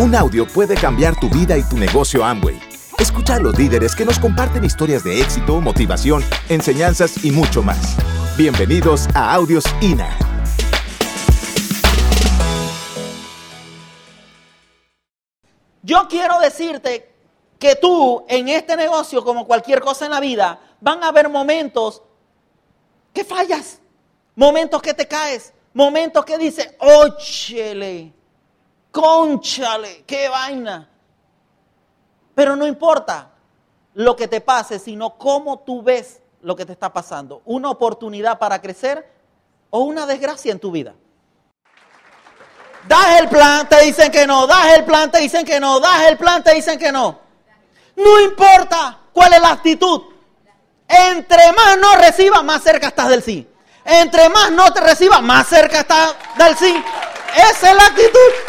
Un audio puede cambiar tu vida y tu negocio Amway. Escucha a los líderes que nos comparten historias de éxito, motivación, enseñanzas y mucho más. Bienvenidos a Audios INA. Yo quiero decirte que tú en este negocio, como cualquier cosa en la vida, van a haber momentos que fallas, momentos que te caes, momentos que dices, óchele, conchale, qué vaina. Pero no importa lo que te pase, sino cómo tú ves lo que te está pasando. Una oportunidad para crecer o una desgracia en tu vida. Das el plan, te dicen que no, das el plan, te dicen que no, das el plan, te dicen que no. No importa cuál es la actitud. Entre más no recibas, más cerca estás del sí. Entre más no te recibas, más cerca estás del sí. Esa es la actitud.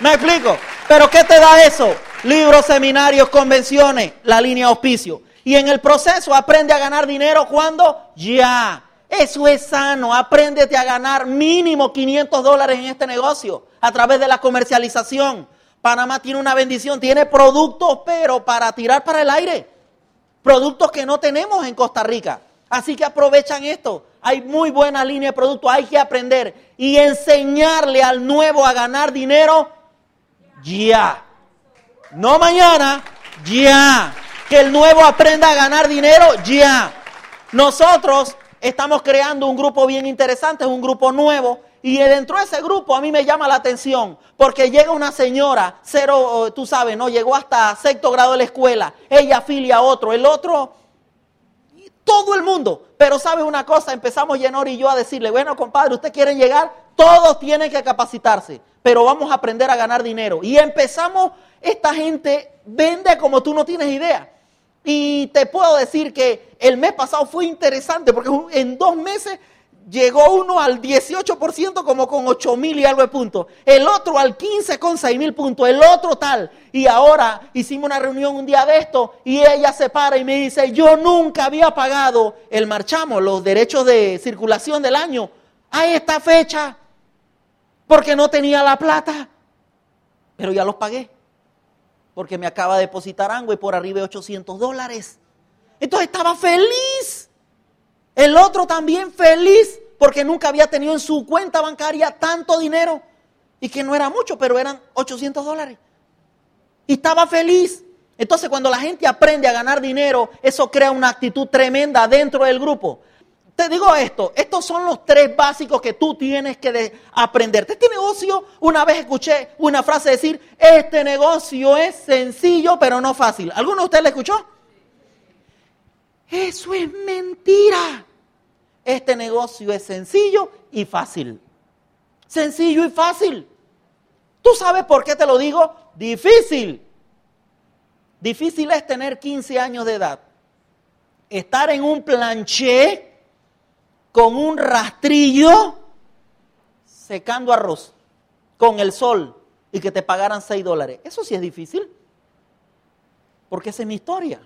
¿Me explico? Pero ¿qué te da eso? Libros, seminarios, convenciones, la línea auspicio. Y en el proceso aprende a ganar dinero cuando ya. Eso es sano. Apréndete a ganar mínimo 500 dólares en este negocio a través de la comercialización. Panamá tiene una bendición, tiene productos, pero para tirar para el aire. Productos que no tenemos en Costa Rica. Así que aprovechan esto. Hay muy buena línea de productos, hay que aprender y enseñarle al nuevo a ganar dinero ya. No mañana, ya. Que el nuevo aprenda a ganar dinero ya. Nosotros estamos creando un grupo bien interesante, es un grupo nuevo. Y dentro de ese grupo a mí me llama la atención porque llega una señora, cero, tú sabes, ¿no? Llegó hasta sexto grado de la escuela. Ella afilia a otro, el otro, todo el mundo. Pero sabe una cosa, empezamos Yenor y yo a decirle, bueno, compadre, ¿usted quiere llegar? Todos tienen que capacitarse pero vamos a aprender a ganar dinero. Y empezamos, esta gente vende como tú no tienes idea. Y te puedo decir que el mes pasado fue interesante porque en dos meses llegó uno al 18% como con 8 mil y algo de puntos, el otro al 15 con 6 mil puntos, el otro tal. Y ahora hicimos una reunión un día de esto y ella se para y me dice, yo nunca había pagado el marchamo, los derechos de circulación del año a esta fecha porque no tenía la plata. Pero ya los pagué. Porque me acaba de depositar y por arriba de 800 dólares. Entonces estaba feliz. El otro también feliz porque nunca había tenido en su cuenta bancaria tanto dinero. Y que no era mucho, pero eran 800 dólares. Y estaba feliz. Entonces cuando la gente aprende a ganar dinero, eso crea una actitud tremenda dentro del grupo. Te digo esto, estos son los tres básicos que tú tienes que aprender. Este negocio, una vez escuché una frase decir, este negocio es sencillo pero no fácil. ¿Alguno de ustedes le escuchó? Eso es mentira. Este negocio es sencillo y fácil. Sencillo y fácil. ¿Tú sabes por qué te lo digo? Difícil. Difícil es tener 15 años de edad, estar en un planché con un rastrillo secando arroz con el sol y que te pagaran 6 dólares. Eso sí es difícil. Porque esa es mi historia.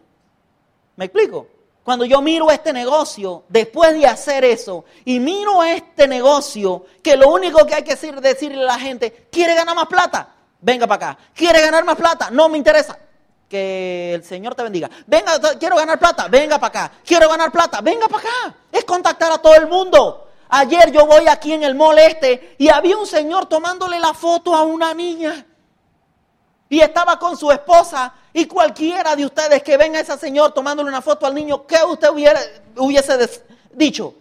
¿Me explico? Cuando yo miro este negocio, después de hacer eso, y miro este negocio, que lo único que hay que decir, decirle a la gente, ¿quiere ganar más plata? Venga para acá. ¿Quiere ganar más plata? No me interesa. Que el Señor te bendiga. Venga, quiero ganar plata, venga para acá. Quiero ganar plata, venga para acá. Es contactar a todo el mundo. Ayer yo voy aquí en el mall este y había un señor tomándole la foto a una niña. Y estaba con su esposa. Y cualquiera de ustedes que venga a ese señor tomándole una foto al niño, ¿qué usted hubiera, hubiese dicho?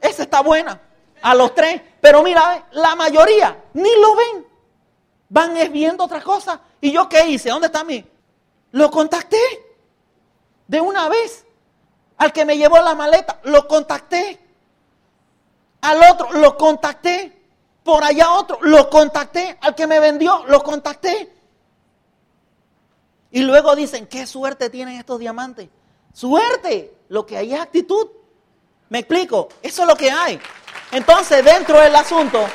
Esa está buena. A los tres. Pero mira, la mayoría ni lo ven. Van viendo otra cosa. ¿Y yo qué hice? ¿Dónde está mi? Lo contacté. De una vez. Al que me llevó la maleta, lo contacté. Al otro, lo contacté. Por allá otro, lo contacté. Al que me vendió, lo contacté. Y luego dicen, qué suerte tienen estos diamantes. Suerte. Lo que hay es actitud. ¿Me explico? Eso es lo que hay. Entonces, dentro del asunto,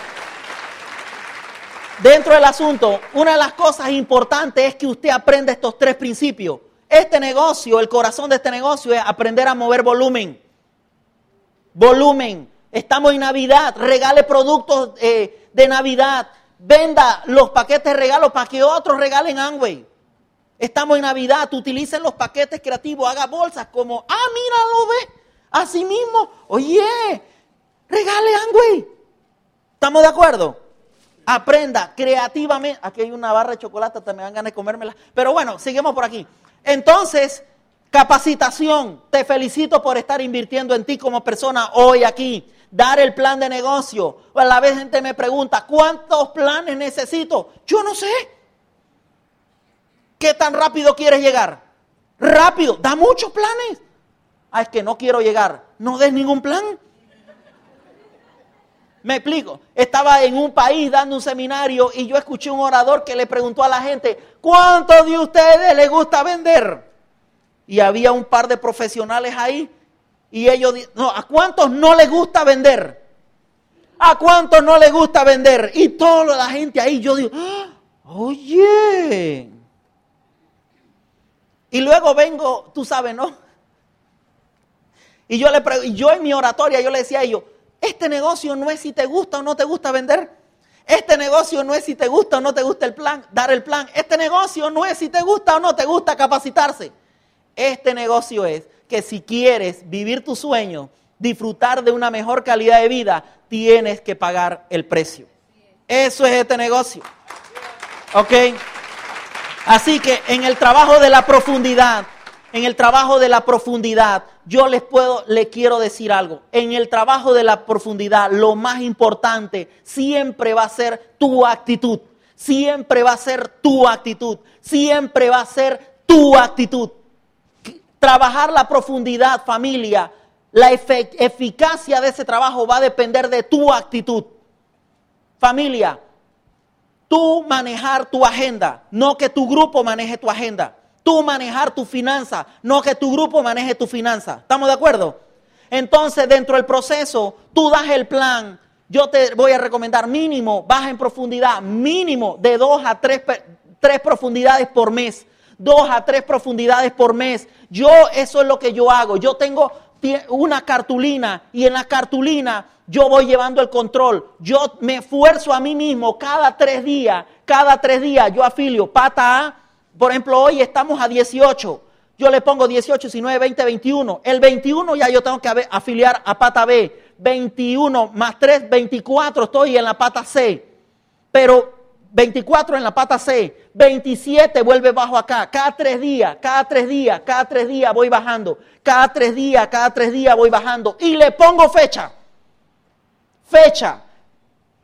dentro del asunto, una de las cosas importantes es que usted aprenda estos tres principios. Este negocio, el corazón de este negocio es aprender a mover volumen. Volumen. Estamos en Navidad, regale productos eh, de Navidad, venda los paquetes de regalos para que otros regalen Amway. Estamos en Navidad, utilicen los paquetes creativos, haga bolsas como, ah, mira, lo ve, así mismo, oye, regale Amway. ¿Estamos de acuerdo? Aprenda creativamente. Aquí hay una barra de chocolate, también dan ganas de comérmela. Pero bueno, seguimos por aquí. Entonces, capacitación. Te felicito por estar invirtiendo en ti como persona hoy aquí. Dar el plan de negocio. A la vez gente me pregunta, ¿cuántos planes necesito? Yo no sé. ¿Qué tan rápido quieres llegar? Rápido, da muchos planes. Ah, es que no quiero llegar. No des ningún plan. Me explico. Estaba en un país dando un seminario y yo escuché un orador que le preguntó a la gente, ¿cuántos de ustedes les gusta vender? Y había un par de profesionales ahí y ellos, no, ¿a cuántos no les gusta vender? ¿A cuántos no les gusta vender? Y toda la gente ahí, yo digo, ¡Ah! oye. Y luego vengo, tú sabes, ¿no? Y yo, le, yo en mi oratoria, yo le decía a ellos, este negocio no es si te gusta o no te gusta vender. Este negocio no es si te gusta o no te gusta el plan, dar el plan. Este negocio no es si te gusta o no te gusta capacitarse. Este negocio es que si quieres vivir tu sueño, disfrutar de una mejor calidad de vida, tienes que pagar el precio. Eso es este negocio. ¿Ok? Así que en el trabajo de la profundidad, en el trabajo de la profundidad, yo les puedo, le quiero decir algo. En el trabajo de la profundidad, lo más importante siempre va a ser tu actitud. Siempre va a ser tu actitud. Siempre va a ser tu actitud. Trabajar la profundidad, familia, la eficacia de ese trabajo va a depender de tu actitud. Familia, tú manejar tu agenda, no que tu grupo maneje tu agenda tú manejar tu finanza, no que tu grupo maneje tu finanza. ¿Estamos de acuerdo? Entonces, dentro del proceso, tú das el plan. Yo te voy a recomendar mínimo, baja en profundidad, mínimo de dos a tres, tres profundidades por mes. Dos a tres profundidades por mes. Yo, eso es lo que yo hago. Yo tengo una cartulina y en la cartulina yo voy llevando el control. Yo me esfuerzo a mí mismo cada tres días, cada tres días yo afilio pata A, por ejemplo, hoy estamos a 18. Yo le pongo 18, 19, 20, 21. El 21 ya yo tengo que afiliar a pata B. 21 más 3, 24 estoy en la pata C. Pero 24 en la pata C. 27 vuelve bajo acá. Cada tres días, cada tres días, cada tres días voy bajando. Cada tres días, cada tres días voy bajando. Y le pongo fecha. Fecha.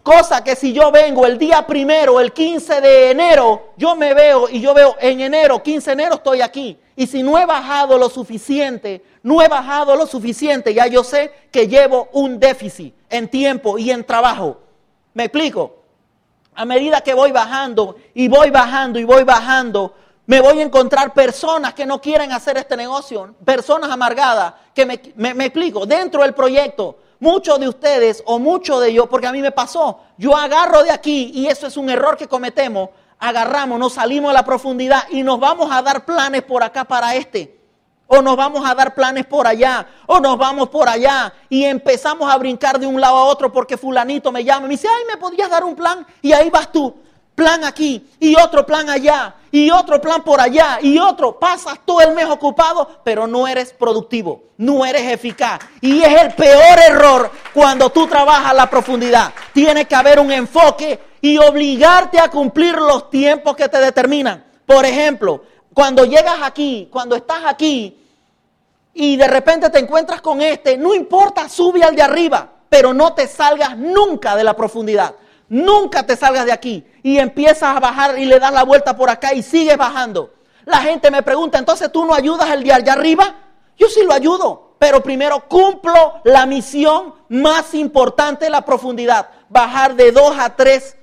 Cosa que si yo vengo el día primero, el 15 de enero, yo me veo y yo veo en enero, 15 de enero estoy aquí. Y si no he bajado lo suficiente, no he bajado lo suficiente, ya yo sé que llevo un déficit en tiempo y en trabajo. ¿Me explico? A medida que voy bajando y voy bajando y voy bajando, me voy a encontrar personas que no quieren hacer este negocio, personas amargadas, que me, me explico, dentro del proyecto muchos de ustedes o muchos de ellos, porque a mí me pasó, yo agarro de aquí y eso es un error que cometemos, agarramos, nos salimos a la profundidad y nos vamos a dar planes por acá para este. O nos vamos a dar planes por allá, o nos vamos por allá y empezamos a brincar de un lado a otro porque fulanito me llama y me dice, ay, ¿me podrías dar un plan? Y ahí vas tú plan aquí y otro plan allá y otro plan por allá y otro. Pasas todo el mes ocupado, pero no eres productivo, no eres eficaz. Y es el peor error cuando tú trabajas la profundidad. Tiene que haber un enfoque y obligarte a cumplir los tiempos que te determinan. Por ejemplo, cuando llegas aquí, cuando estás aquí y de repente te encuentras con este, no importa, sube al de arriba, pero no te salgas nunca de la profundidad. Nunca te salgas de aquí y empiezas a bajar y le das la vuelta por acá y sigues bajando. La gente me pregunta, entonces tú no ayudas al de allá arriba? Yo sí lo ayudo, pero primero cumplo la misión más importante la profundidad, bajar de dos a tres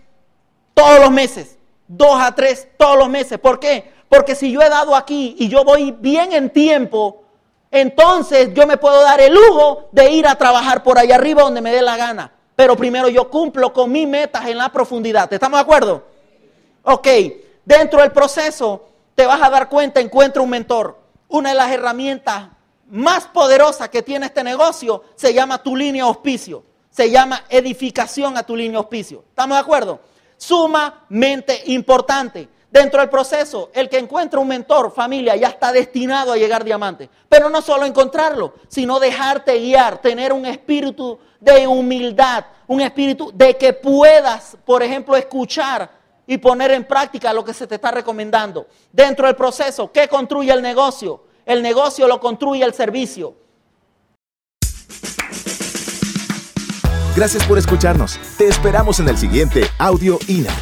todos los meses. Dos a tres todos los meses. ¿Por qué? Porque si yo he dado aquí y yo voy bien en tiempo, entonces yo me puedo dar el lujo de ir a trabajar por allá arriba donde me dé la gana pero primero yo cumplo con mis metas en la profundidad. ¿Estamos de acuerdo? Ok, dentro del proceso te vas a dar cuenta, encuentra un mentor. Una de las herramientas más poderosas que tiene este negocio se llama tu línea auspicio. Se llama edificación a tu línea auspicio. ¿Estamos de acuerdo? sumamente importante. Dentro del proceso, el que encuentra un mentor, familia, ya está destinado a llegar diamante. Pero no solo encontrarlo, sino dejarte guiar, tener un espíritu de humildad, un espíritu de que puedas, por ejemplo, escuchar y poner en práctica lo que se te está recomendando. Dentro del proceso, ¿qué construye el negocio? El negocio lo construye el servicio. Gracias por escucharnos. Te esperamos en el siguiente Audio INA.